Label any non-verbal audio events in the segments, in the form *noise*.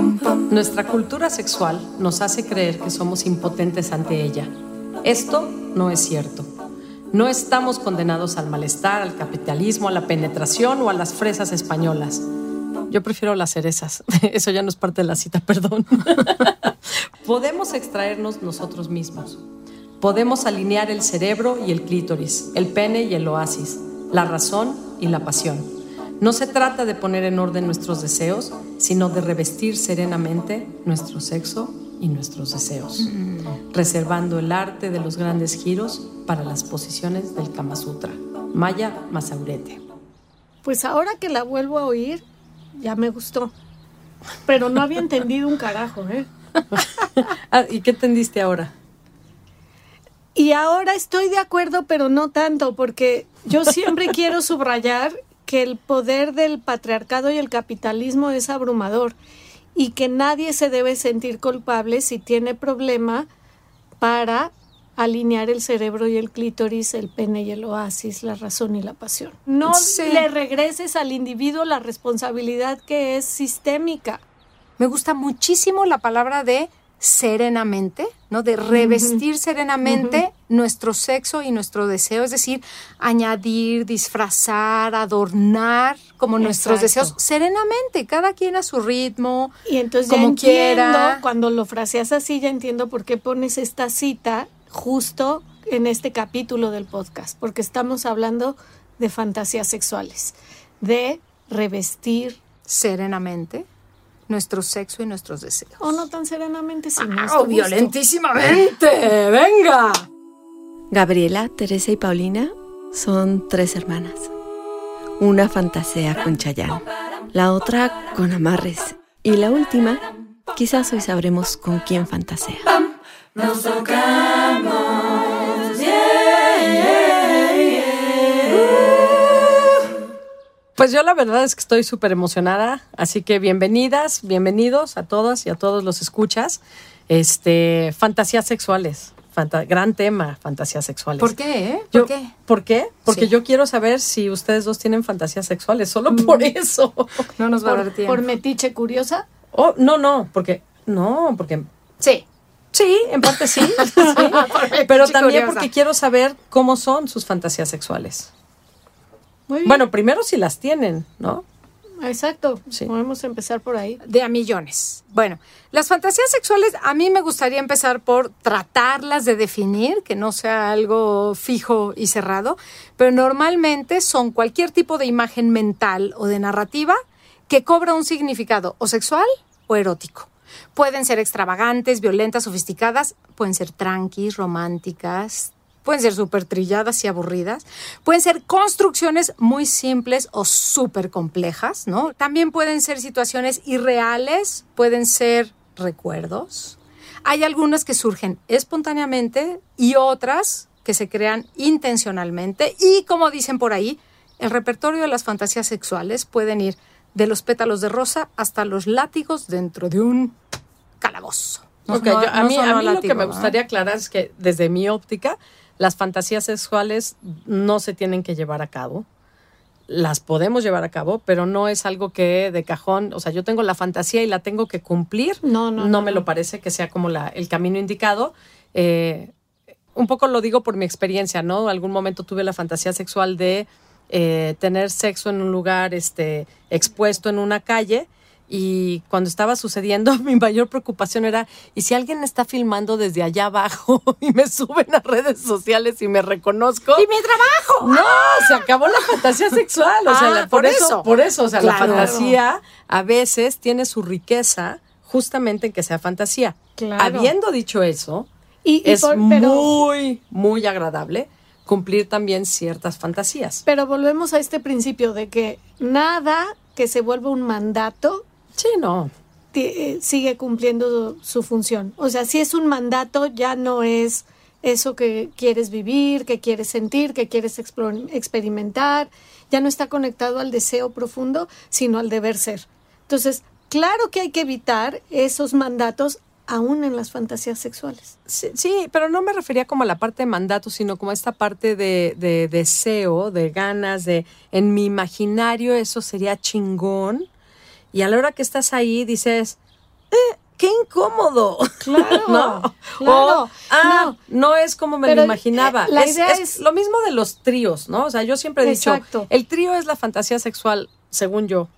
Nuestra cultura sexual nos hace creer que somos impotentes ante ella. Esto no es cierto. No estamos condenados al malestar, al capitalismo, a la penetración o a las fresas españolas. Yo prefiero las cerezas. *laughs* Eso ya no es parte de la cita, perdón. *laughs* Podemos extraernos nosotros mismos. Podemos alinear el cerebro y el clítoris, el pene y el oasis, la razón y la pasión. No se trata de poner en orden nuestros deseos, sino de revestir serenamente nuestro sexo y nuestros deseos, reservando el arte de los grandes giros para las posiciones del Kama Sutra. Maya Masaurete. Pues ahora que la vuelvo a oír, ya me gustó. Pero no había entendido un carajo, ¿eh? *laughs* Ah, ¿Y qué entendiste ahora? Y ahora estoy de acuerdo, pero no tanto, porque yo siempre quiero subrayar que el poder del patriarcado y el capitalismo es abrumador y que nadie se debe sentir culpable si tiene problema para alinear el cerebro y el clítoris, el pene y el oasis, la razón y la pasión. No le regreses al individuo la responsabilidad que es sistémica. Me gusta muchísimo la palabra de serenamente, ¿no? De revestir serenamente nuestro sexo y nuestro deseo, es decir, añadir, disfrazar, adornar como nuestros deseos serenamente, cada quien a su ritmo, y entonces como quiera. Cuando lo fraseas así, ya entiendo por qué pones esta cita justo en este capítulo del podcast, porque estamos hablando de fantasías sexuales, de revestir serenamente nuestro sexo y nuestros deseos. O no tan serenamente, sino ah, violentísimamente. *laughs* Venga. Gabriela, Teresa y Paulina son tres hermanas. Una fantasea con Chayán, la otra con amarres y la última, quizás hoy sabremos con quién fantasea. Nos Pues yo la verdad es que estoy súper emocionada, así que bienvenidas, bienvenidos a todas y a todos los escuchas. Este, fantasías sexuales, gran tema, fantasías sexuales. ¿Por qué? Eh? ¿Por qué? ¿Por qué? Porque yo quiero saber si ustedes dos tienen fantasías sexuales, solo mm. por eso. No nos va a dar tiempo. ¿Por metiche curiosa? Oh, no, no, porque, no, porque... Sí. Sí, en parte sí, *laughs* pero también porque quiero saber cómo son sus fantasías sexuales. Bueno, primero si las tienen, ¿no? Exacto, podemos empezar por ahí. De a millones. Bueno, las fantasías sexuales a mí me gustaría empezar por tratarlas de definir, que no sea algo fijo y cerrado, pero normalmente son cualquier tipo de imagen mental o de narrativa que cobra un significado o sexual o erótico. Pueden ser extravagantes, violentas, sofisticadas, pueden ser tranquis, románticas, pueden ser súper trilladas y aburridas, pueden ser construcciones muy simples o súper complejas, ¿no? También pueden ser situaciones irreales, pueden ser recuerdos. Hay algunas que surgen espontáneamente y otras que se crean intencionalmente y como dicen por ahí, el repertorio de las fantasías sexuales pueden ir de los pétalos de rosa hasta los látigos dentro de un calabozo. a mí, lo que me gustaría aclarar es que desde mi óptica, las fantasías sexuales no se tienen que llevar a cabo. Las podemos llevar a cabo, pero no es algo que de cajón, o sea, yo tengo la fantasía y la tengo que cumplir. No, no. No, me lo parece que sea como la, el camino indicado. Eh, un poco lo digo por mi experiencia, ¿no? Algún momento tuve la fantasía sexual de eh, tener sexo en un lugar este, expuesto en una calle y cuando estaba sucediendo, *laughs* mi mayor preocupación era, ¿y si alguien está filmando desde allá abajo *laughs* y me suben a redes sociales y me reconozco? ¡Y mi trabajo! No, se acabó la fantasía *laughs* sexual. O sea, ah, por, eso, por eso, o sea, la fantasía a veces tiene su riqueza justamente en que sea fantasía. Habiendo dicho eso, y, es muy, muy agradable cumplir también ciertas fantasías. Pero volvemos a este principio de que nada que se vuelva un mandato Sí, no. Eh, sigue cumpliendo su función. O sea, si es un mandato, ya no es eso que quieres vivir, que quieres sentir, que quieres experimentar, ya no está conectado al deseo profundo, sino al deber ser. Entonces, claro que hay que evitar esos mandatos aún en las fantasías sexuales. Sí, pero no me refería como a la parte de mandato, sino como a esta parte de, de deseo, de ganas, de en mi imaginario eso sería chingón y a la hora que estás ahí dices, eh, qué incómodo. Claro, *laughs* ¿no? claro. O, ah, no. es como me Pero, lo imaginaba. eh, la es, idea es es- lo mismo de los tríos, ¿no? O sea, yo siempre he dicho, Exacto. el trío es la fantasía sexual, según yo,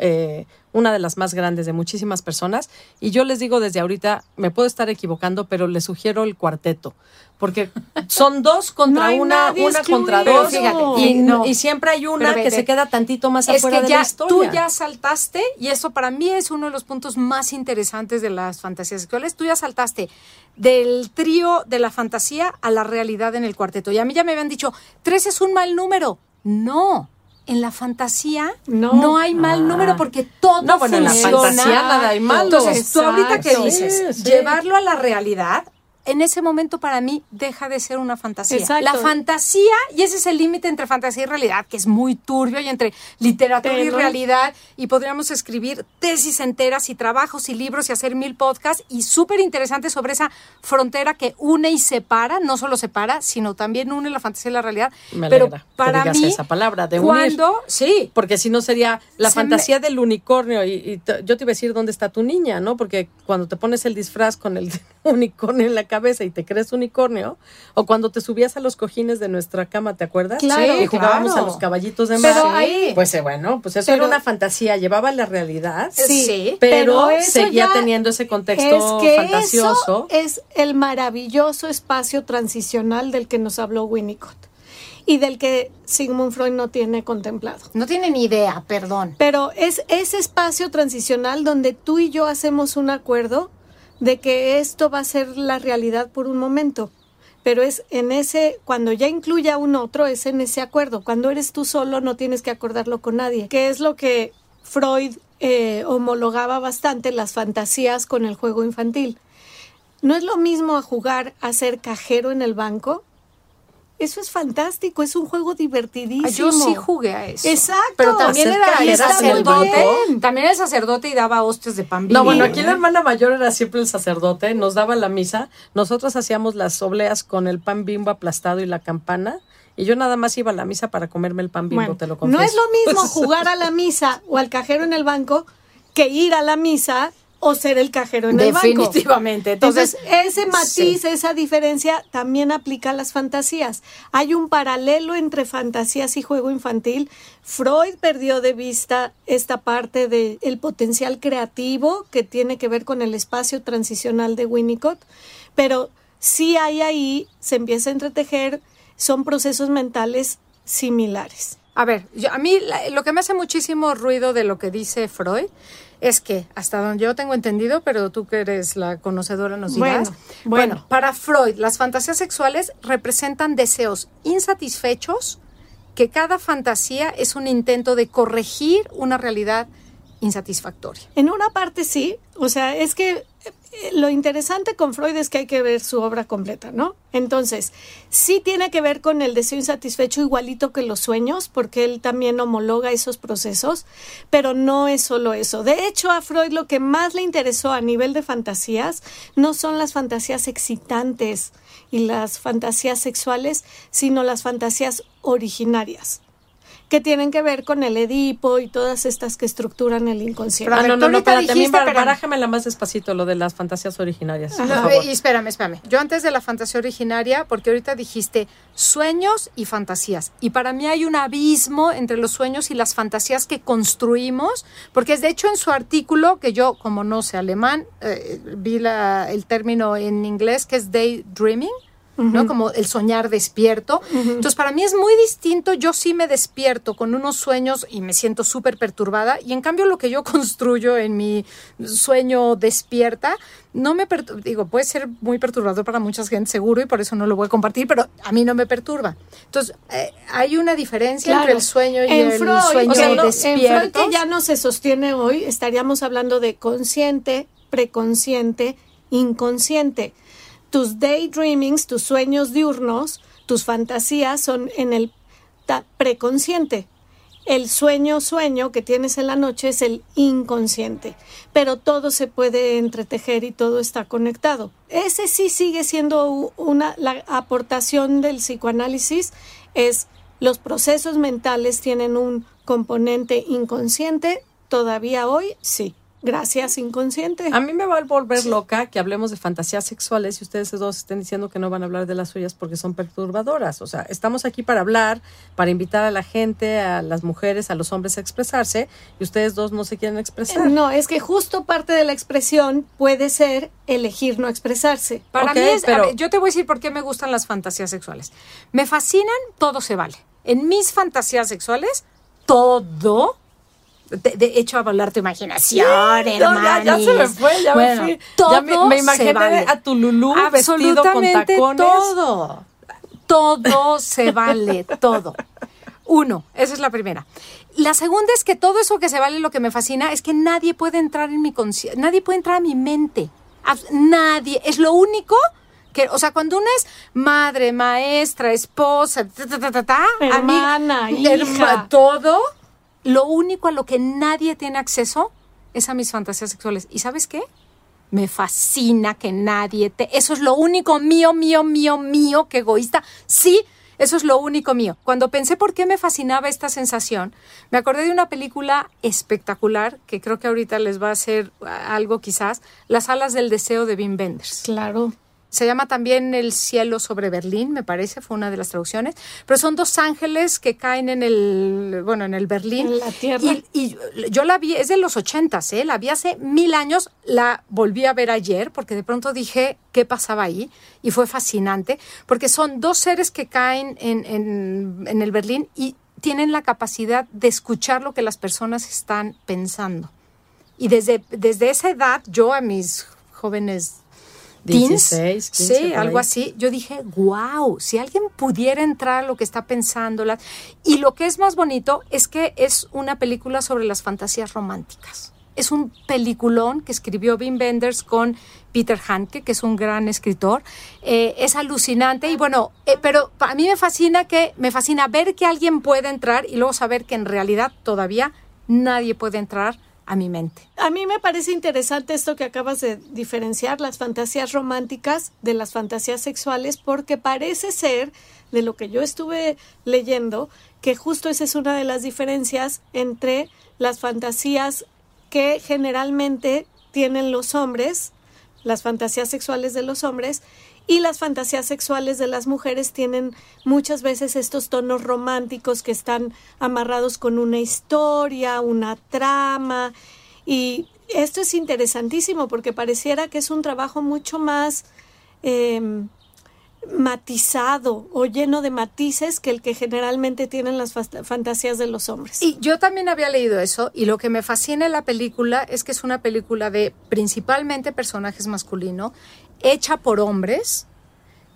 eh, una de las más grandes de muchísimas personas. Y yo les digo desde ahorita, me puedo estar equivocando, pero les sugiero el cuarteto. Porque *laughs* son dos contra No una, una contra dos. Fíjate, y, no. y siempre hay una ve, que ve. se queda tantito más es afuera que de ya la historia. tú ya saltaste y eso para mí es uno de los puntos más interesantes de las fantasías sexuales. Tú ya saltaste del trío de la fantasía a la realidad en el cuarteto. Y a mí ya me habían dicho, tres es un mal número. No. En la fantasía no, No. hay mal Ah. número porque todo No, bueno, en la funciona. fantasía nada hay malo. Entonces, tú ahorita que dices, Sí, sí. llevarlo a la realidad, en ese momento para mí deja de ser una fantasía. Exacto. La fantasía, y ese es el límite entre fantasía y realidad, que es muy turbio, y entre literatura y realidad, y podríamos escribir tesis enteras y trabajos y libros y hacer mil podcasts, y súper interesante sobre esa frontera que une y separa, no solo separa, sino también une la fantasía y la realidad. Me Pero alegra que para digas mí, esa palabra, de unir. cuando, sí, Porque si no sería la Se fantasía del unicornio. Y, y yo te iba a decir dónde está tu niña, ¿no? Porque cuando te pones el disfraz con el *laughs* unicornio en la cabeza y te crees unicornio, o cuando te subías a los cojines de nuestra cama, ¿te acuerdas? Claro, y jugábamos claro. a los caballitos de Pero mar. ahí- Pues eh, bueno, pues eso Pero- era una fantasía, llevaba la realidad. Sí, pero, pero seguía teniendo ese contexto es que fantasioso. Eso es el maravilloso espacio transicional del que nos habló Winnicott y del que Sigmund Freud no tiene contemplado. no tiene ni idea, perdón. Pero es ese espacio transicional donde tú y yo hacemos un acuerdo de que esto va a ser la realidad por un momento. Pero es en ese, cuando ya incluye a un otro, es en ese acuerdo. Cuando eres tú solo, no tienes que acordarlo con nadie. Que es lo que Freud eh, homologaba bastante las fantasías con el juego infantil. No es lo mismo a jugar a ser cajero en el banco. Eso es fantástico, es un juego divertidísimo. Ah, Yo sí jugué a eso. Exacto. Pero también era el sacerdote. También el sacerdote y daba hostias de pan No, bueno, aquí la hermana mayor era siempre el sacerdote, nos daba la misa, nosotros hacíamos las obleas con el pan bimbo aplastado y la campana, y yo nada más iba a la misa para comerme el pan bimbo, Bueno, te lo confieso. no es lo mismo *laughs* jugar a la misa o al cajero en el banco que ir a la misa o ser el cajero en el banco. Definitivamente. Entonces, ese matiz, esa diferencia también aplica a las fantasías. Hay un paralelo entre fantasías y juego infantil. Freud perdió de vista esta parte del potencial creativo que tiene que ver con el espacio transicional de Winnicott, pero sí hay ahí, se empieza a entretejer, son procesos mentales similares. a ver, yo- a mí la- lo que me hace muchísimo ruido de lo que dice Freud es que, hasta donde yo tengo entendido, pero tú que eres la conocedora nos dirás. Bueno, bueno. para Freud, las fantasías sexuales representan deseos insatisfechos que cada fantasía es un intento de corregir una realidad insatisfactoria. En una parte sí, o sea, es que lo interesante con Freud es que hay que ver su obra completa, ¿no? Entonces, sí tiene que ver con el deseo insatisfecho igualito que los sueños, porque él también homologa esos procesos, pero no es solo eso. De hecho, a Freud lo que más le interesó a nivel de fantasías no son las fantasías excitantes y las fantasías sexuales, sino las fantasías originarias que tienen que ver con el Edipo y todas estas que estructuran el inconsciente. Ah, no, no, no, ahorita espérate, a mí dijiste, bar- pero- barájamela más despacito, lo de las fantasías originarias, por No, favor. y espérame, espérame. Yo antes de la fantasía originaria, porque ahorita dijiste sueños y fantasías. Y para mí hay un abismo entre los sueños y las fantasías que construimos, porque es de hecho en su artículo, que yo como no sé alemán, eh, vi la- el término en inglés que es daydreaming. ¿No? Como el soñar despierto. Entonces, para mí es muy distinto. Yo sí me despierto con unos sueños y me siento súper perturbada. Y en cambio, lo que yo *laughs* construyo en mi sueño despierta, no me perturba. Digo, puede ser muy perturbador para mucha gente, seguro, y por eso no lo voy a compartir, pero a mí no me perturba. Entonces, eh, hay una diferencia entre el sueño y en el Freud, sueño o sea, en despierto. Freud que ya no se sostiene hoy, estaríamos hablando de consciente, preconsciente, inconsciente. Tus daydreamings, tus sueños diurnos, tus fantasías son en el preconsciente. El sueño sueño que tienes en la noche es el inconsciente, pero todo se puede entretejer y todo está conectado. Ese sí sigue siendo una la aportación del psicoanálisis es los procesos mentales tienen un componente inconsciente, todavía hoy sí. Gracias, inconsciente. A mí me va a volver loca que hablemos de fantasías sexuales y ustedes dos estén diciendo que no van a hablar de las suyas porque son perturbadoras. O sea, estamos aquí para hablar, para invitar a la gente, a las mujeres, a los hombres a expresarse y ustedes dos no se quieren expresar. No, es que justo parte de la expresión puede ser elegir no expresarse. Para mí es, a pero- ver, yo te voy a decir por qué me gustan las fantasías sexuales. Me fascinan, todo se vale. En mis fantasías sexuales, todo. De, de hecho, a volar tu imaginación, No, ya, ya se me fue, ya Bueno, me fui. Todo Ya me, me imaginé se vale. a tu Lulú vestido con tacones. todo. Todo se vale, todo. Uno, esa es la primera. La segunda es que todo eso que se vale, lo que me fascina es que nadie puede entrar en mi conciencia, nadie puede entrar a mi mente. Nadie. Es lo único que, o sea, cuando uno es madre, maestra, esposa, ta, ta, ta, ta, ta, Hermana, amiga, hija. todo, lo único a lo que nadie tiene acceso es a mis fantasías sexuales. ¿Y sabes qué? Me fascina que nadie te... Eso es lo único mío, mío, mío, mío, que egoísta. Sí, eso es lo único mío. Cuando pensé por qué me fascinaba esta sensación, me acordé de una película espectacular que creo que ahorita les va a hacer algo quizás, Las alas del deseo de Wim Wenders. Claro. Se llama también El cielo sobre Berlín, me parece, fue una de las traducciones. Pero son dos ángeles que caen en el, bueno, en el Berlín. En la tierra. Y, y yo la vi, es de los ochentas, ¿eh? La vi hace mil años, la volví a ver ayer porque de pronto dije qué pasaba ahí y fue fascinante porque son dos seres que caen en, en, en el Berlín y tienen la capacidad de escuchar lo que las personas están pensando. Y desde, desde esa edad, yo a mis jóvenes 16, 15, sí, algo así. Yo dije, wow, si alguien pudiera entrar a lo que está pensando. la- Y lo que es más bonito es que es una película sobre las fantasías románticas. Es un peliculón que escribió Wim Wenders con Peter Hanke, que es un gran escritor. Eh, es alucinante y bueno, eh, pero a mí me fascina que me fascina ver que alguien puede entrar y luego saber que en realidad todavía nadie puede entrar a mi mente. A mí me parece interesante esto que acabas de diferenciar, las fantasías románticas de las fantasías sexuales, porque parece ser, de lo que yo estuve leyendo, que justo esa es una de las diferencias entre las fantasías que generalmente tienen los hombres, las fantasías sexuales de los hombres, y las fantasías sexuales de las mujeres tienen muchas veces estos tonos románticos que están amarrados con una historia, una trama. Y esto es interesantísimo porque pareciera que es un trabajo mucho más eh, matizado o lleno de matices que el que generalmente tienen las fantasías de los hombres. Y yo también había leído eso y lo que me fascina en la película es que es una película de principalmente personajes masculinos, hecha por hombres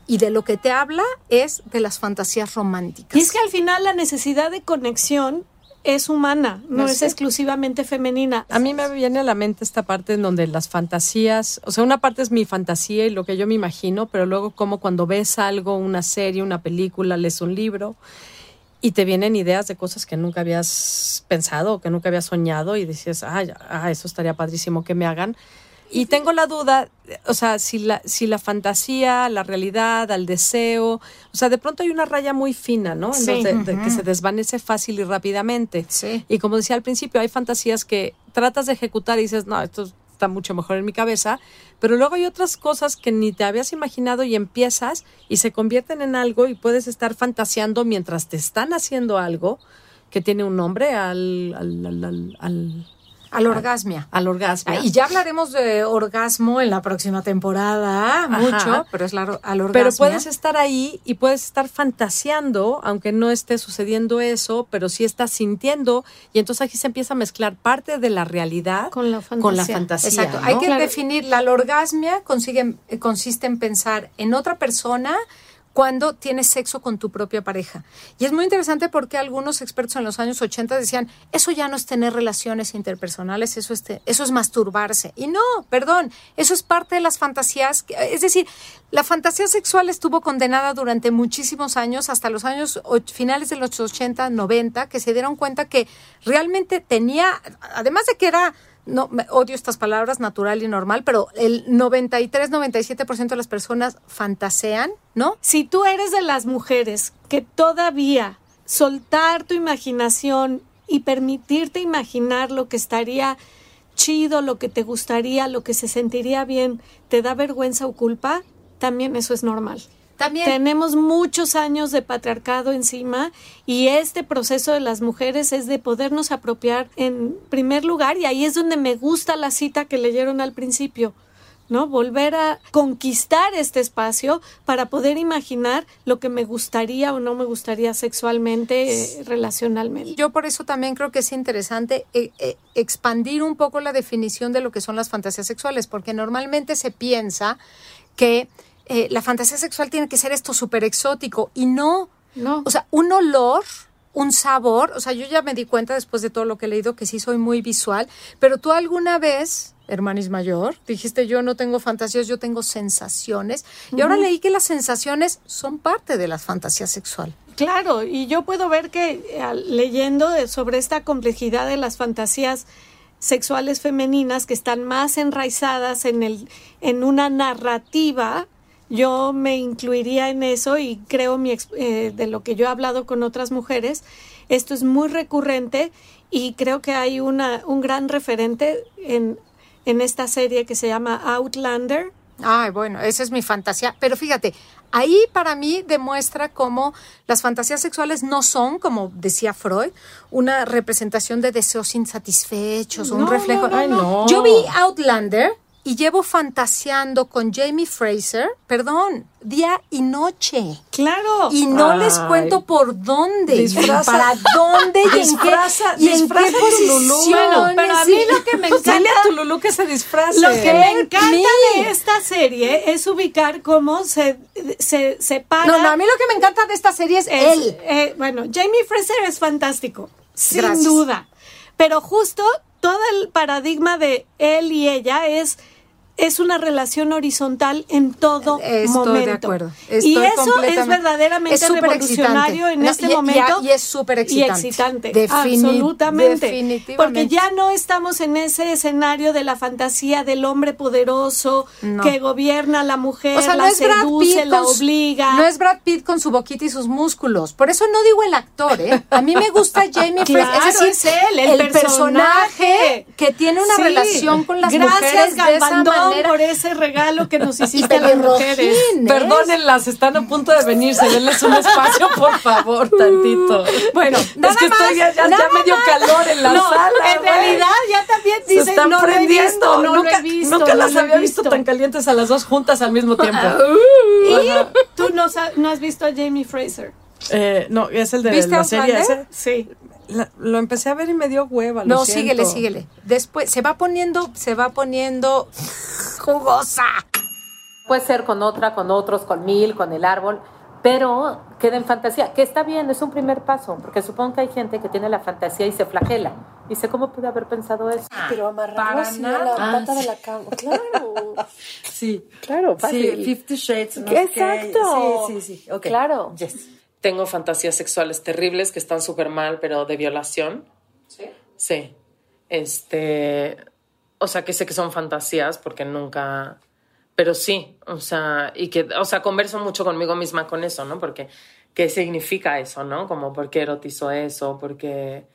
y de lo que te habla es de las fantasías románticas. Y es que al final la necesidad de conexión es humana, no No es sé. exclusivamente femenina. A mí me viene a la mente esta parte en donde las fantasías, o sea, una parte es mi fantasía y lo que yo me imagino, pero luego como cuando ves algo, una serie, una película, lees un libro y te vienen ideas de cosas que nunca habías pensado o que nunca habías soñado y dices, ah, ya, ah, eso estaría padrísimo que me hagan. Y tengo la duda, o sea, si la, si la fantasía, la realidad, el deseo, o sea, de pronto hay una raya muy fina, ¿no? De- que se desvanece fácil y rápidamente. Sí. Y como decía al principio, hay fantasías que tratas de ejecutar y dices, no, esto está mucho mejor en mi cabeza, pero luego hay otras cosas que ni te habías imaginado y empiezas y se convierten en algo y puedes estar fantaseando mientras te están haciendo algo que tiene un nombre al, al, al, al, al, orgasmia. al orgasmo. Ah, Y ya hablaremos de orgasmo en la próxima temporada, mucho, pero es la, al orgasmo. Pero puedes estar ahí y puedes estar fantaseando, aunque no esté sucediendo eso, pero sí estás sintiendo, y entonces aquí se empieza a mezclar parte de la realidad Con la Con la fantasía. fantasía. Exacto. ¿no? Hay que Claro. definir la orgasmia consigue, consiste en pensar en otra persona cuando tienes sexo con tu propia pareja. Y es muy interesante porque algunos expertos en los años 80 decían, eso ya no es tener relaciones interpersonales, eso es, te- eso es masturbarse. Y no, perdón, eso es parte de las fantasías. Es decir, la fantasía sexual estuvo condenada durante muchísimos años, hasta los años finales de los 80, 90, que se dieron cuenta que realmente tenía, además de que era no me- odio estas palabras, natural y normal, pero el 93-97% de las personas fantasean, ¿no? Si tú eres de las mujeres que todavía soltar tu imaginación y permitirte imaginar lo que estaría chido, lo que te gustaría, lo que se sentiría bien, te da vergüenza o culpa, también eso es normal. También. Tenemos muchos años de patriarcado encima y este proceso de las mujeres es de podernos apropiar en primer lugar y ahí es donde me gusta la cita que leyeron al principio. ¿no? Volver a conquistar este espacio para poder imaginar lo que me gustaría o no me gustaría sexualmente, eh, relacionalmente. Yo por eso también creo que es interesante eh, eh, expandir un poco la definición de lo que son las fantasías sexuales, porque normalmente se piensa que la fantasía sexual tiene que ser esto súper exótico y no, No. o sea, un olor un sabor, o sea, yo ya me di cuenta después de todo lo que he leído que sí soy muy visual, pero tú alguna vez, hermanis mayor, dijiste yo no tengo fantasías, yo tengo sensaciones, y ahora leí que las sensaciones son parte de la fantasía sexual. Claro, y yo puedo ver que eh, leyendo de- sobre esta complejidad de las fantasías sexuales femeninas que están más enraizadas en el en una narrativa yo me incluiría en eso y creo mi eh, de lo que yo he hablado con otras mujeres esto es muy recurrente y creo que hay una un gran referente en en esta serie que se llama Outlander Ay, bueno, esa es mi fantasía. Pero fíjate, ahí para mí demuestra cómo las fantasías sexuales no son, como decía Freud, una representación de deseos insatisfechos un No, reflejo. no, no, Ay, no. Yo vi Outlander y llevo fantaseando con Jamie Fraser, perdón, día y noche. claro Y no Ay. les cuento por dónde, Disfraza- para dónde y en qué, Disfraza- y en qué disfraza tu Lulú. posiciones. Bueno, pero a mí lo que me encanta *laughs* Dile a tu Lulú que se disfrace. Lo que me encanta mí. de esta serie es ubicar cómo se, se separa. No, no, a mí lo que me encanta de esta serie es, es, él. eh, bueno, Jamie Fraser es fantástico, sin Gracias. duda. Pero justo todo el paradigma de él y ella es es una relación horizontal en todo Estoy momento. de acuerdo. y eso es verdaderamente es revolucionario excitante. en No, este y- momento. y es súper excitante. Y excitante. Defini- absolutamente. definitivamente. Porque ya no estamos en ese escenario de la fantasía del hombre poderoso No. que gobierna a la mujer, O sea, no la Brad seduce, Pitt la su- obliga. No es Brad Pitt con su boquita y sus músculos. Por eso no digo el actor, ¿eh? A mí me gusta *laughs* Jamie Fraser. Claro, es decir, es él, el personaje. que tiene una Sí. relación con las Gracias, mujeres de esa Galvandón, manera. por ese regalo que nos *laughs* hiciste a las mujeres. Perdónenlas, están a punto de venirse. Denles un espacio, por favor, tantito. *laughs* Bueno, nada es que estoy más, ya, ya, nada ya me dio más. calor en la no, sala. en realidad ya también se dicen, están no lo he prendiendo. visto, no nunca lo he visto. nunca no las había visto tan calientes a las dos juntas al mismo tiempo. Y tú no, has visto a Jamie Fraser. Eh, no, es el de ¿Viste la serie ese. Sí. La- lo empecé a ver y me dio hueva. lo No, siento. síguele, síguele. Después se va poniendo, se va poniendo jugosa. Puede ser con otra, con otros, con mil, con el árbol, pero queda en fantasía, que está bien, es un primer paso, porque supongo que hay gente que tiene la fantasía y se flagela. Dice, ¿cómo pude haber pensado eso? Pero amarrarlo Para así a nada. la Ah, pata de la cama. Claro. Sí. Claro, Sí, fácil. Fifty Shades. no. Exacto. Sí, sí, sí. ok. Claro. Yes. Tengo fantasías sexuales terribles que están súper mal, pero de violación. Sí. Sí. Este. O sea, que sé que son fantasías porque nunca. Pero sí, o sea, y que, o sea, converso mucho conmigo misma con eso, ¿no? Porque, ¿qué significa eso, no? Como, ¿por qué erotizo eso? Porque.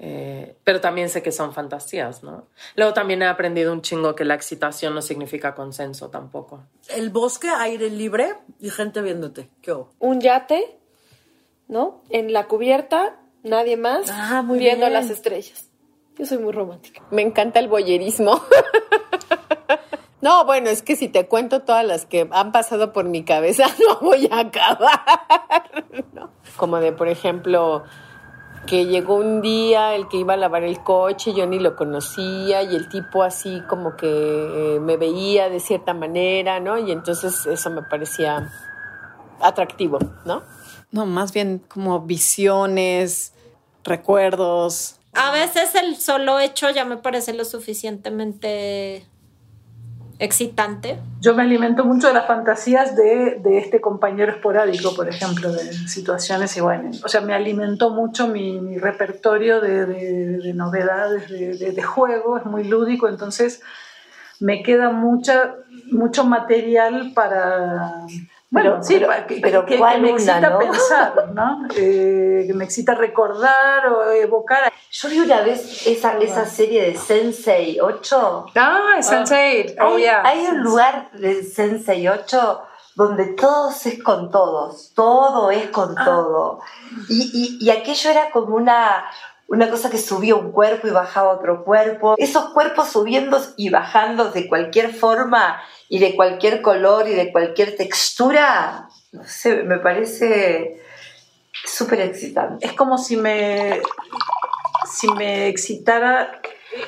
eh, pero también sé que son fantasías, ¿no? Luego también he aprendido un chingo que la excitación no significa consenso tampoco. El bosque, aire libre y gente viéndote. ¿Qué hubo? Un yate, ¿no? En la cubierta, nadie más, Ah, muy viendo bien. las estrellas. Yo soy muy romántica. Me encanta el boyerismo. *laughs* No, bueno, es que si te cuento todas las que han pasado por mi cabeza, *laughs* no voy a acabar. ¿no? Como de, por ejemplo, que llegó un día el que iba a lavar el coche, yo ni lo conocía, y el tipo así como que eh, me veía de cierta manera, ¿no? Y entonces eso me parecía atractivo, ¿no? No, más bien como visiones, recuerdos. A veces el solo hecho ya me parece lo suficientemente excitante. Yo me alimento mucho de las fantasías de, de este compañero esporádico, por ejemplo, de situaciones y bueno, o sea, me alimentó mucho mi, mi repertorio de, de- de novedades, de, de- de juego, es muy lúdico, entonces me queda mucha, mucho material para, Bueno, Pero- sí, que, pero que- que ¿cuál me una, excita no? pensar, ¿no? Eh, que me excita recordar o evocar. Yo vi una vez esa, esa serie de Sensei 8. Ah, Sense8. Oh, hay, yeah. hay un lugar de Sensei 8 donde todos es con todos, todo es con todo. Y, y- y aquello era como una, una cosa que subía un cuerpo y bajaba otro cuerpo. Esos cuerpos subiendo y bajando de cualquier forma y de cualquier color y de cualquier textura, no sé, me parece súper excitante. Es como si me, si me excitara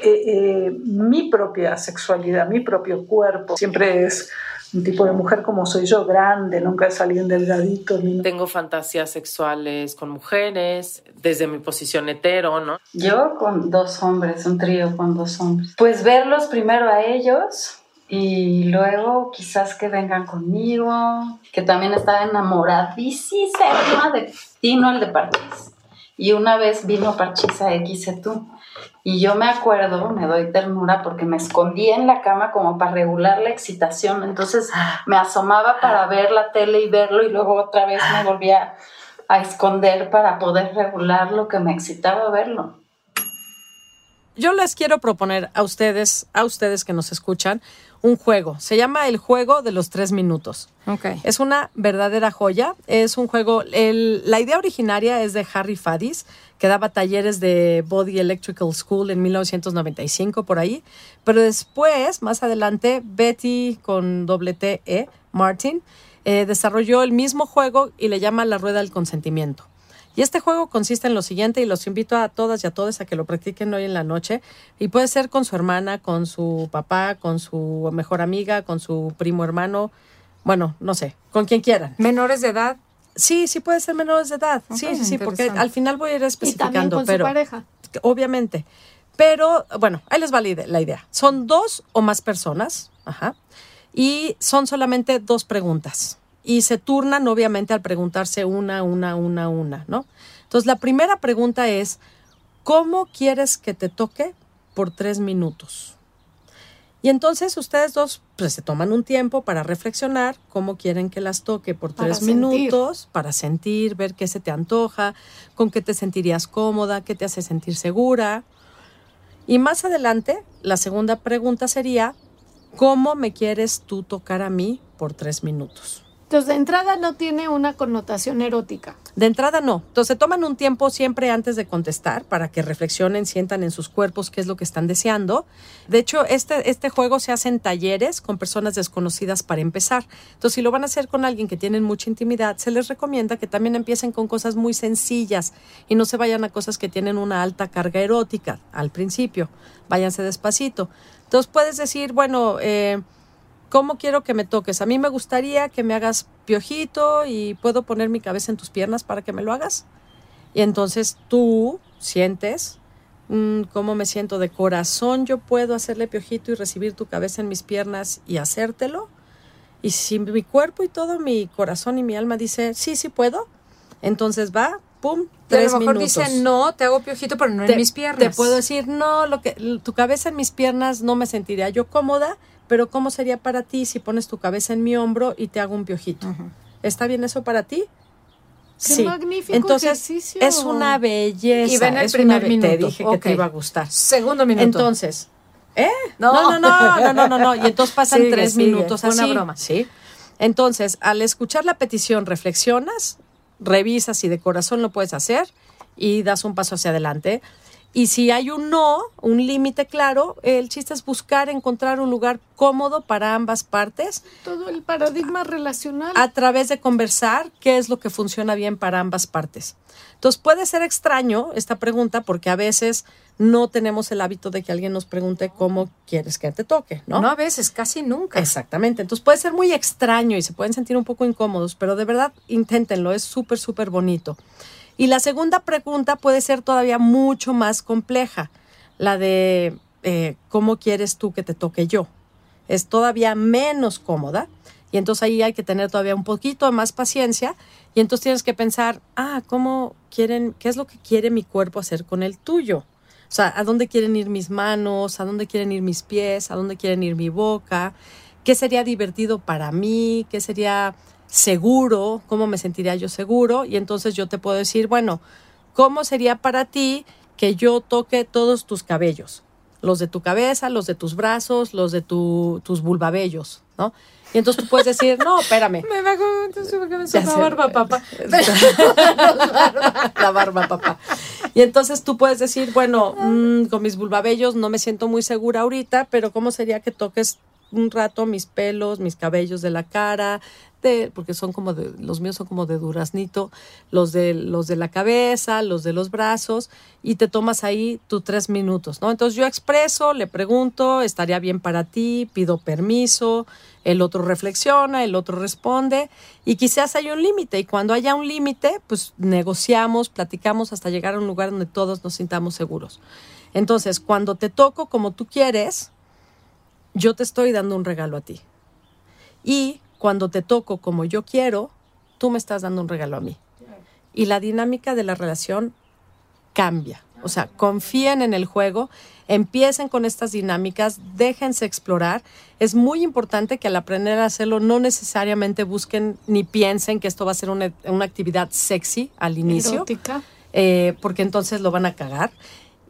eh, eh, mi propia sexualidad, mi propio cuerpo. Siempre es un tipo de mujer como soy yo, grande, nunca es alguien delgadito. Ni Tengo fantasías sexuales con mujeres, desde mi posición hetero, ¿no? Yo con dos hombres, un trío con dos hombres. Pues verlos primero a ellos y luego quizás que vengan conmigo, que también estaba enamoradísima de Tino, el de Parchís. Y una vez vino Parchís a X tú. Y yo me acuerdo, me doy ternura porque me escondía en la cama como para regular la excitación. Entonces me asomaba para ver la tele y verlo y luego otra vez me volvía a esconder para poder regular lo que me excitaba verlo. Yo les quiero proponer a ustedes, a ustedes que nos escuchan, un juego. Se llama el juego de los tres minutos. Ok. Es una verdadera joya. Es un juego. el- la idea originaria es de Harry Fadis, que daba talleres de Body Electrical School en 1995 por ahí. Pero después, más adelante, Betty con doble T E Martin eh, desarrolló el mismo juego y le llama la rueda del consentimiento. Y este juego consiste en lo siguiente, y los invito a todas y a todos a que lo practiquen hoy en la noche. Y puede ser con su hermana, con su papá, con su mejor amiga, con su primo hermano, bueno, no sé, con quien quieran. ¿Menores de edad? Sí, sí puede ser menores de edad. Ok, sí, sí, sí, porque al final voy a ir Y también especificando, con pero su pareja. obviamente. Pero bueno, ahí les va la idea. Son dos o más personas, ajá, y son solamente dos preguntas. Y se turnan, obviamente, al preguntarse una, una, una, una, ¿no? Entonces, la primera pregunta es, ¿cómo quieres que te toque por tres minutos? Y entonces ustedes dos pues, se toman un tiempo para reflexionar cómo quieren que las toque por Para tres sentir. minutos, para sentir, ver qué se te antoja, con qué te sentirías cómoda, qué te hace sentir segura. Y más adelante, la segunda pregunta sería, ¿cómo me quieres tú tocar a mí por tres minutos? Entonces, de entrada no tiene una connotación erótica. De entrada no. Entonces toman un tiempo siempre antes de contestar para que reflexionen, sientan en sus cuerpos qué es lo que están deseando. De hecho, este, este juego se hace en talleres con personas desconocidas para empezar. Entonces, si lo van a hacer con alguien que tienen mucha intimidad, se les recomienda que también empiecen con cosas muy sencillas y no se vayan a cosas que tienen una alta carga erótica al principio. Váyanse despacito. Entonces puedes decir, bueno, eh, ¿Cómo quiero que me toques? A mí me gustaría que me hagas piojito y puedo poner mi cabeza en tus piernas para que me lo hagas. Y entonces tú sientes mm, cómo me siento de corazón. Yo puedo hacerle piojito y recibir tu cabeza en mis piernas y hacértelo. Y si mi cuerpo y todo mi corazón y mi alma dice, sí, sí puedo, entonces va, pum, Y a tres lo mejor minutos. dice, no, te hago piojito, pero no Te- en mis piernas. Te puedo decir, no, lo que tu cabeza en mis piernas no me sentiría yo cómoda, pero ¿cómo sería para ti si pones tu cabeza en mi hombro y te hago un piojito? ¿Está bien eso para ti? Qué magnífico Entonces, ejercicio. es una belleza. Y ven el es primer una be- Te minuto. dije que te iba a gustar. Segundo minuto. Entonces, ¿eh? No. No, no, no, no, no, no. Y entonces *laughs* pasan Sigue, tres sigue. minutos así. una broma. Sí. Entonces, al escuchar la petición, reflexionas, revisas si de corazón lo puedes hacer y das un paso hacia adelante. Y si hay un no, un límite claro, el chiste es buscar encontrar un lugar cómodo para ambas partes Todo el paradigma relacional. a través de conversar qué es lo que funciona bien para ambas partes. Entonces puede ser extraño esta pregunta porque a veces no tenemos el hábito de que alguien nos pregunte cómo quieres que te toque, ¿no? No a veces, casi nunca. Exactamente. Entonces puede ser muy extraño y se pueden sentir un poco incómodos, pero de verdad inténtenlo, es súper, súper bonito. Y la segunda pregunta puede ser todavía mucho más compleja, la de eh, cómo quieres tú que te toque yo. Es todavía menos cómoda y entonces ahí hay que tener todavía un poquito más paciencia y entonces tienes que pensar, ah, ¿cómo quieren, qué es lo que quiere mi cuerpo hacer con el tuyo? O sea, ¿a dónde quieren ir mis manos? ¿A dónde quieren ir mis pies? ¿A dónde quieren ir mi boca? ¿Qué sería divertido para mí? ¿Qué sería seguro, cómo me sentiría yo seguro, y entonces yo te puedo decir, bueno, ¿cómo sería para ti que yo toque todos tus cabellos? Los de tu cabeza, los de tus brazos, los de tu, tus vulvabellos, ¿no? Y entonces tú puedes decir, no, espérame. *laughs* Me entonces porque me sé. barba, papá. *laughs* la barba, papá. Y entonces tú puedes decir, bueno, mm, con mis vulvabellos no me siento muy segura ahorita, pero ¿cómo sería que toques un rato mis pelos, mis cabellos de la cara, porque son como de, los míos son como de duraznito, los de, los de la cabeza, los de los brazos, y te tomas ahí tus tres minutos, ¿no? Entonces yo expreso, le pregunto, estaría bien para ti, pido permiso, el otro reflexiona, el otro responde, y quizás haya un límite, y cuando haya un límite, pues negociamos, platicamos hasta llegar a un lugar donde todos nos sintamos seguros. Entonces, cuando te toco como tú quieres, yo te estoy dando un regalo a ti. Y cuando te toco como yo quiero, tú me estás dando un regalo a mí. Y la dinámica de la relación cambia. O sea, confíen en el juego, empiecen con estas dinámicas, déjense explorar. Es muy importante que al aprender a hacerlo no necesariamente busquen ni piensen que esto va a ser una, una actividad sexy al inicio eh, porque entonces lo van a cagar.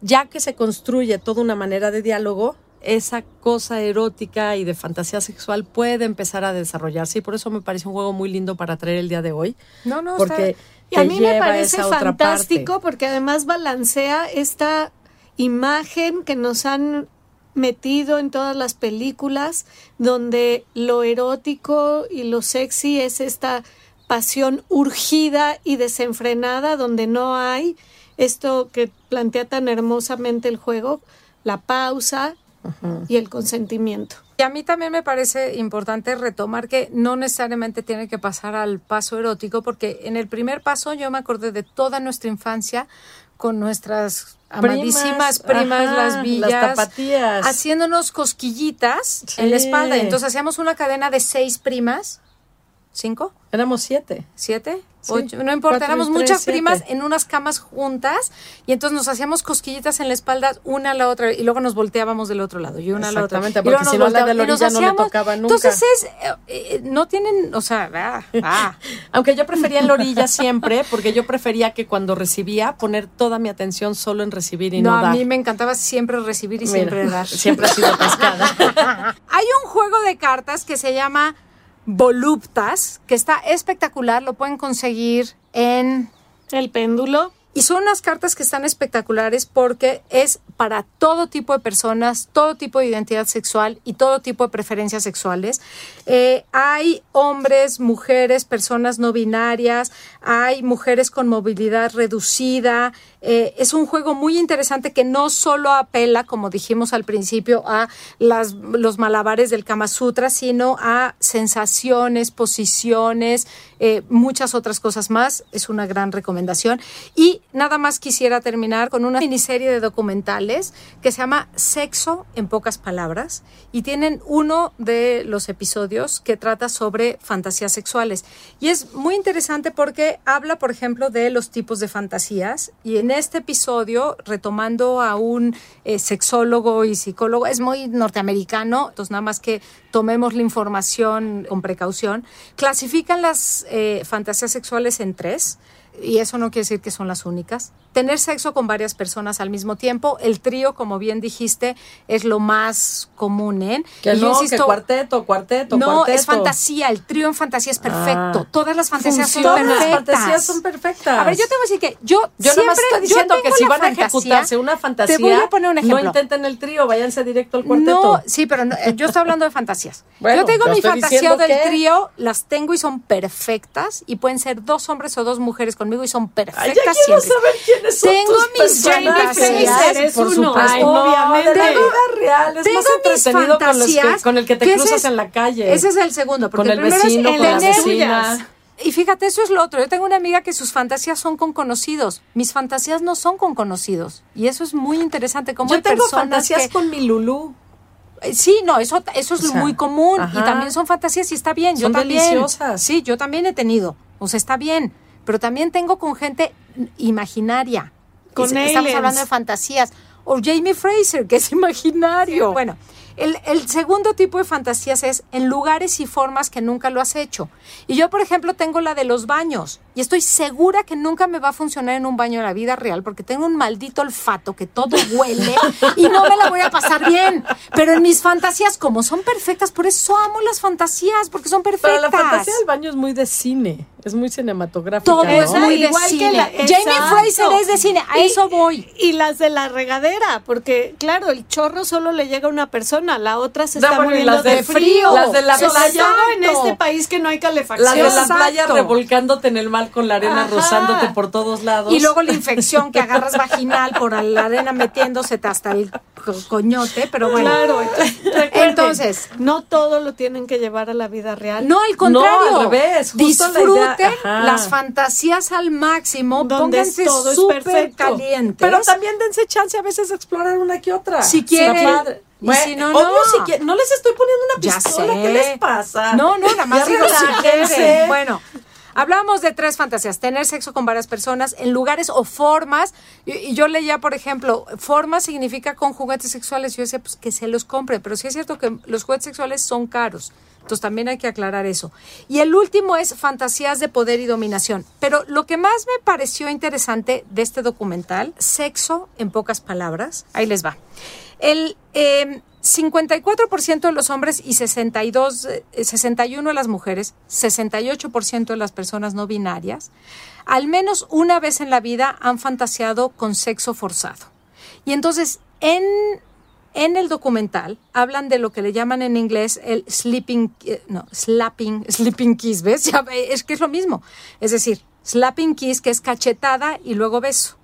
Ya que se construye toda una manera de diálogo, esa cosa erótica y de fantasía sexual puede empezar a desarrollarse y por eso me parece un juego muy lindo para traer el día de hoy. No, no, porque está- Y a mí me parece fantástico porque además balancea esta imagen que nos han metido en todas las películas donde lo erótico y lo sexy es esta pasión urgida y desenfrenada donde no hay esto que plantea tan hermosamente el juego, la pausa y el consentimiento. Y a mí también me parece importante retomar que no necesariamente tiene que pasar al paso erótico, porque en el primer paso yo me acordé de toda nuestra infancia con nuestras amadísimas primas, ajá, las villas, las tapatías. haciéndonos cosquillitas en la espalda. Entonces hacíamos una cadena de seis primas, ¿cinco? Éramos siete. ¿Siete? Ocho, no importa, Cuatro éramos tres, muchas siete. primas en unas camas juntas y entonces nos hacíamos cosquillitas en la espalda una a la otra y luego nos volteábamos del otro lado y una a la otra. Exactamente, porque si no, la de la orilla no le tocaba nunca. Entonces es, eh, eh, no tienen, o sea, ah, ah. *laughs* Aunque yo prefería en la orilla siempre, porque yo prefería que cuando recibía poner toda mi atención solo en recibir y no, no, a dar. mí me encantaba siempre recibir y Mira, siempre dar. Siempre ha sido atascada. *laughs* Hay un juego de cartas que se llama Voluptas, que está espectacular, lo pueden conseguir en El péndulo. Y son unas cartas que están espectaculares porque es para todo tipo de personas, todo tipo de identidad sexual y todo tipo de preferencias sexuales. Eh, hay hombres, mujeres, personas no binarias, hay mujeres con movilidad reducida. Eh, es un juego muy interesante que no solo apela, como dijimos al principio, a las, los malabares del Kama Sutra, sino a sensaciones, posiciones, eh, muchas otras cosas más. Es una gran recomendación. Y nada más quisiera terminar con una miniserie de documentales que se llama Sexo en pocas palabras y tienen uno de los episodios que trata sobre fantasías sexuales. Y es muy interesante porque habla, por ejemplo, de los tipos de fantasías y en este episodio, retomando a un eh, sexólogo y psicólogo, es muy norteamericano, entonces nada más que tomemos la información con precaución, clasifican las eh, fantasías sexuales en tres y eso no quiere decir que son las únicas. Tener sexo con varias personas al mismo tiempo, el trío, como bien dijiste, es lo más común, ¿eh? Que Y no, insisto, que cuarteto, cuarteto, no, cuarteto. es fantasía, el trío en fantasía es perfecto. Ah. Todas las fantasías son Todas las perfectas. fantasías son perfectas. A ver, yo te voy a decir que yo, Yo siempre, estoy diciendo que si van a ejecutarse una fantasía, Te voy a poner un ejemplo. no intenten el trío, váyanse directo al cuarteto. No, sí, pero no, eh, yo estoy hablando de fantasías. Bueno, yo tengo mi fantasía del que- trío, las tengo y son perfectas y pueden ser dos hombres o dos mujeres conmigo y son perfectas Ay, ya quiero siempre. saber quiénes son Tengo tus mis fantasías. Por supuesto. ay, No, obviamente. de la vida real. Es Tengo más entretenido con, los que, con el que te cruzas es- en la calle. Ese es el segundo, porque Con el primero vecino, es con la tener- vecina. Y fíjate, eso es lo otro. Yo tengo una amiga que sus fantasías son con conocidos. Mis fantasías no son con conocidos. Y eso es muy interesante. Como Yo hay tengo personas fantasías que- con mi Lulú. Eh, Sí, no, eso, eso es O sea, muy común. ajá. Y también son fantasías y está bien. Yo Son también. deliciosas. Sí, yo también he tenido. O sea, está bien. Pero también tengo con gente imaginaria. Con Es- Estamos hablando de fantasías. O Jamie Fraser, que es imaginario. Bueno, El, el segundo tipo de fantasías es en lugares y formas que nunca lo has hecho. Y yo, por ejemplo, tengo la de los baños. Y estoy segura que nunca me va a funcionar en un baño en la vida real porque tengo un maldito olfato que todo huele y no me la voy a pasar bien. Pero en mis fantasías, como son perfectas, por eso amo las fantasías, porque son perfectas. Pero la fantasía del baño es muy de cine, es muy cinematográfica. Todo ¿no? es muy de Igual que cine. la- Jamie. Fraser es de cine, a Y- eso voy. Y las de la regadera, porque claro, el chorro solo le llega a una persona, la otra se No, está muriendo las de, de frío. las de la playa. en este país que no hay calefacción. Las de la Exacto. playa revolcándote en el mar con la arena Ajá. rozándote por todos lados. Y luego la infección que agarras vaginal por la *laughs* arena metiéndose hasta el co- coñote, pero bueno. Claro, *laughs* entonces, no todo lo tienen que llevar a la vida real. No, al contrario. No, al revés, justo Disfruten las fantasías al máximo. Donde pónganse todo es súper perfecto. calientes. Pero también dense chance a veces de explorar una que otra. Si quieren. Bueno, si no, no. si. No les estoy poniendo una pistola. ¿Qué les pasa? No, no, nada más Ya digo si relájense. quieren. Bueno, hablamos de tres fantasías. Tener sexo con varias personas en lugares o formas. Y, y yo leía, por ejemplo, formas significa con juguetes sexuales. Yo decía, pues que se los compre. Pero sí es cierto que los juguetes sexuales son caros. Entonces también hay que aclarar eso. Y el último es fantasías de poder y dominación. Pero lo que más me pareció interesante de este documental, sexo en pocas palabras, ahí les va. El eh, 54% de los hombres y 62, eh, 61 de las mujeres, 68% de las personas no binarias, al menos una vez en la vida han fantaseado con sexo forzado. Y entonces, en, en el documental hablan de lo que le llaman en inglés el sleeping, eh, no, slapping, *laughs* sleeping kiss, ¿ves? Es que es lo mismo. Es decir, slapping kiss, que es cachetada y luego beso.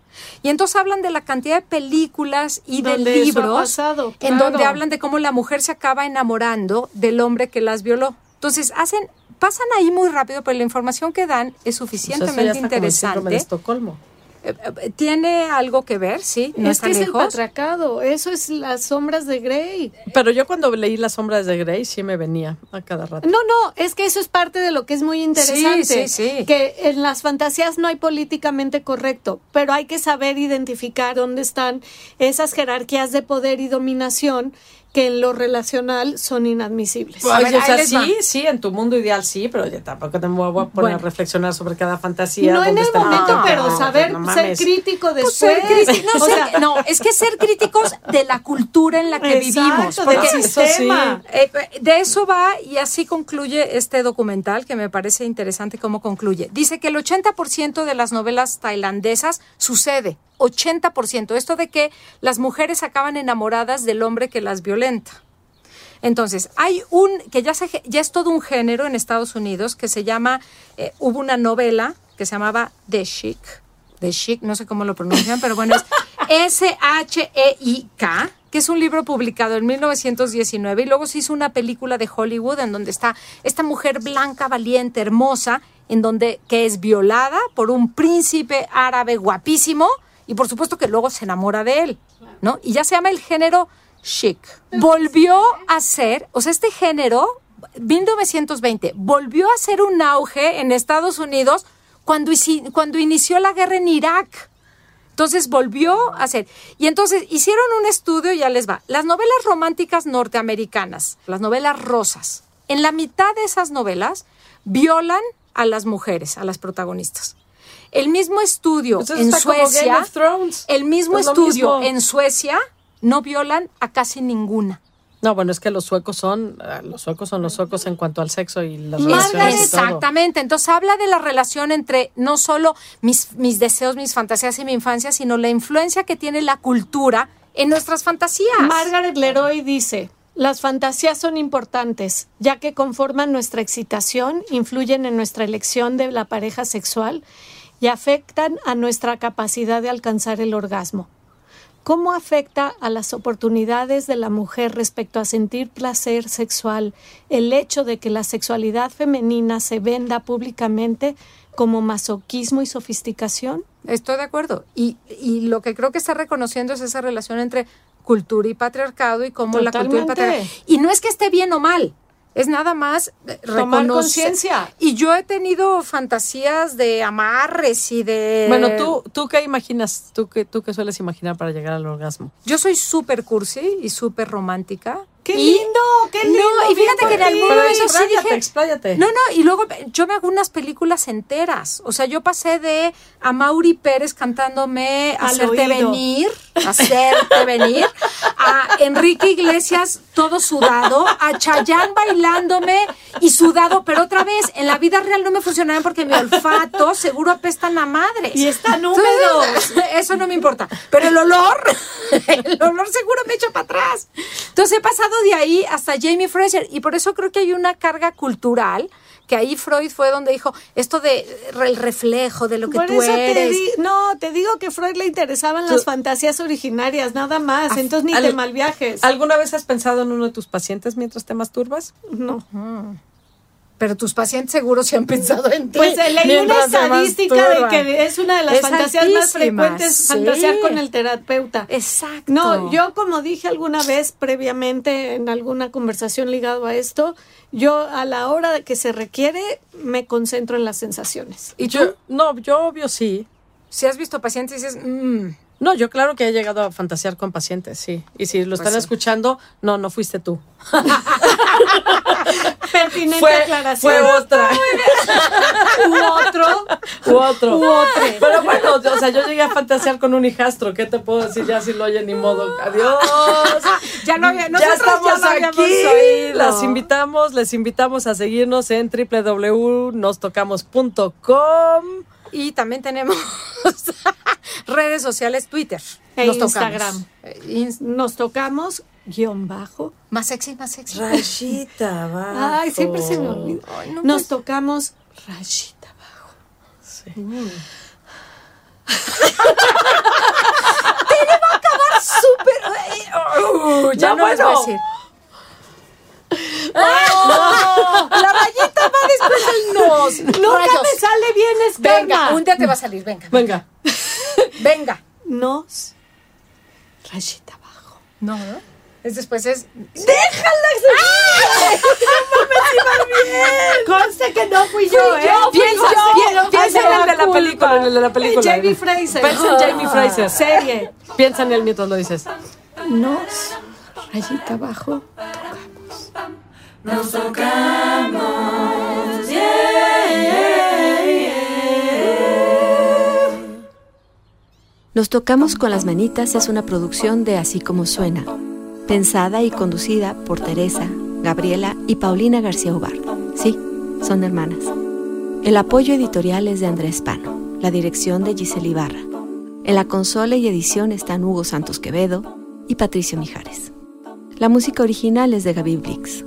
Y entonces hablan de la cantidad de películas y de libros pasado, en donde hablan de cómo la mujer se acaba enamorando del hombre que las violó. Entonces hacen, pasan ahí muy rápido, pero la información que dan es Pues eso ya suficientemente está como el de interesante. Estocolmo. Tiene algo que ver, sí, no es está que es el lejos. patriarcado, eso es las sombras de Grey. Pero yo cuando leí Las sombras de Grey sí me venía a cada rato. No, no, es que eso es parte de lo que es muy interesante. Sí, sí, sí. Que en las fantasías no hay políticamente correcto, pero hay que saber identificar dónde están esas jerarquías de poder y dominación que en lo relacional son inadmisibles. A Ay, ver, o sea, sí, sí, en tu mundo ideal sí, pero yo tampoco te voy a poner Bueno. a reflexionar sobre cada fantasía. No en el está momento, pero No, saber no ser crítico Pues después. ser crítico- no, O ser- sea, no, es que ser críticos de la cultura en la que vivimos. Exacto, del porque- Eso sí. sistema. Eh, de eso va y así concluye este documental que me parece interesante cómo concluye. Dice que el 80% de las novelas tailandesas sucede, 80%. Esto de que las mujeres acaban enamoradas del hombre que las violenta. Entonces, hay un, que ya, se, ya es todo un género en Estados Unidos que se llama, eh, hubo una novela que se llamaba The Chic, The Chic, no sé cómo lo pronuncian, pero bueno, es *laughs* S-H-E-I-K, que es un libro publicado en 1919 y luego se hizo una película de Hollywood en donde está esta mujer blanca, valiente, hermosa, en donde, que es violada por un príncipe árabe guapísimo y por supuesto que luego se enamora de él, ¿no? Y ya se llama el género chic. Volvió a ser, o sea, este género, 1920, volvió a ser un auge en Estados Unidos cuando, cuando inició la guerra en Irak. Entonces volvió a ser. Y entonces hicieron un estudio, ya les va. Las novelas románticas norteamericanas, las novelas rosas, en la mitad de esas novelas violan a las mujeres, a las protagonistas. El mismo estudio Pues en Suecia, el mismo Es lo estudio mismo. en Suecia no violan a casi ninguna. No, bueno, es que los suecos son, ah, los suecos son los suecos en cuanto al sexo y las relaciones y todo. exactamente. Entonces habla de la relación entre no solo mis, mis deseos, mis fantasías y mi infancia, sino la influencia que tiene la cultura en nuestras fantasías. Margaret Leroy dice, las fantasías son importantes, ya que conforman nuestra excitación, influyen en nuestra elección de la pareja sexual y afectan a nuestra capacidad de alcanzar el orgasmo. ¿Cómo afecta a las oportunidades de la mujer respecto a sentir placer sexual el hecho de que la sexualidad femenina se venda públicamente como masoquismo y sofisticación? Estoy de acuerdo. Y, y lo que creo que está reconociendo es esa relación entre cultura y patriarcado y cómo la cultura y patriarcado. Y no es que esté bien o mal. Es nada más eh, Tomar conciencia. Y yo he tenido fantasías de amarres y de. Bueno, ¿tú, ¿tú qué imaginas? ¿Tú qué, ¿Tú qué sueles imaginar para llegar al orgasmo? Yo soy súper cursi y súper romántica. ¡Qué Y- lindo! ¡Qué lindo! No, y fíjate que en algún momento sí dije. expláyate. No, no, y luego yo me hago unas películas enteras. O sea, yo pasé de a Mauri Pérez cantándome Al Hacerte oído. venir, Hacerte venir, a Enrique Iglesias todo sudado, a Chayán bailándome y sudado, pero otra vez, en la vida real no me funcionaban porque mi olfato seguro apestan a madres. Y están húmedos. Eso no me importa. Pero el olor, el olor seguro me echa para atrás. Entonces he pasado de ahí hasta Jamie Fraser. Y por eso creo que hay una carga cultural que ahí Freud fue donde dijo esto de re- el reflejo de lo que Por tú eso te eres. di- no, te digo que Freud le interesaban las fantasías originarias, nada más. Entonces ni al- te malviajes. ¿Alguna vez has pensado en uno de tus pacientes mientras te masturbas? No. Pero tus pacientes seguro se han pensado en ti. Pues eh, leí una estadística de que es una de las Es fantasías más frecuentes, sí. fantasear con el terapeuta. Exacto. No, yo como dije alguna vez previamente en alguna conversación ligado a esto, yo a la hora que se requiere me concentro en las sensaciones. ¿Y yo, tú? No, yo obvio sí. Si has visto pacientes y dices, mm, No, yo claro que he llegado a fantasear con pacientes, sí. Y si lo están sí. escuchando, no, no fuiste tú. *laughs* Pertinente Fue, aclaración. fue otra. *laughs* U otro. U otro. U otro. Pero bueno, o sea, yo llegué a fantasear con un hijastro. ¿Qué te puedo decir? Ya si lo oye ni modo. Adiós. ya no había, ya estamos ya habíamos aquí. oído. Las invitamos, les invitamos a seguirnos en www.nostocamos.com. Y también tenemos *laughs* redes sociales, Twitter. E Nos. Instagram. Eh, Nos tocamos guion bajo. más sexy, más sexy. Rayita, abajo. Ay, siempre se me olvida. Ay, no, Nos pues. tocamos rayita abajo. Súper. Uh, ya No, no, les voy a bueno. decir. *laughs* La rayita va después del nos. Nunca sale bien Venga, escarma. un día te va a salir. Venga, Venga. venga. *laughs* Nos rayita abajo. No, ¿no? Es después es. *laughs* Conste que no fui yo, ¿eh? Piensa, Yo. piensa en el de la película, en el de la película. Jamie Fraser. Piensa en Jamie Fraser. *laughs* Serie. Piensa en él mientras lo dices. Nos rayita abajo. Nos tocamos con las manitas es una producción de Así como suena, pensada y conducida por Teresa, Gabriela y Paulina García Ubar. Sí, son hermanas. El apoyo editorial es de Andrés Pano, la dirección de Giselle Ibarra. En la consola y edición están Hugo Santos Quevedo y Patricio Mijares. La música original es de Gaby Blix.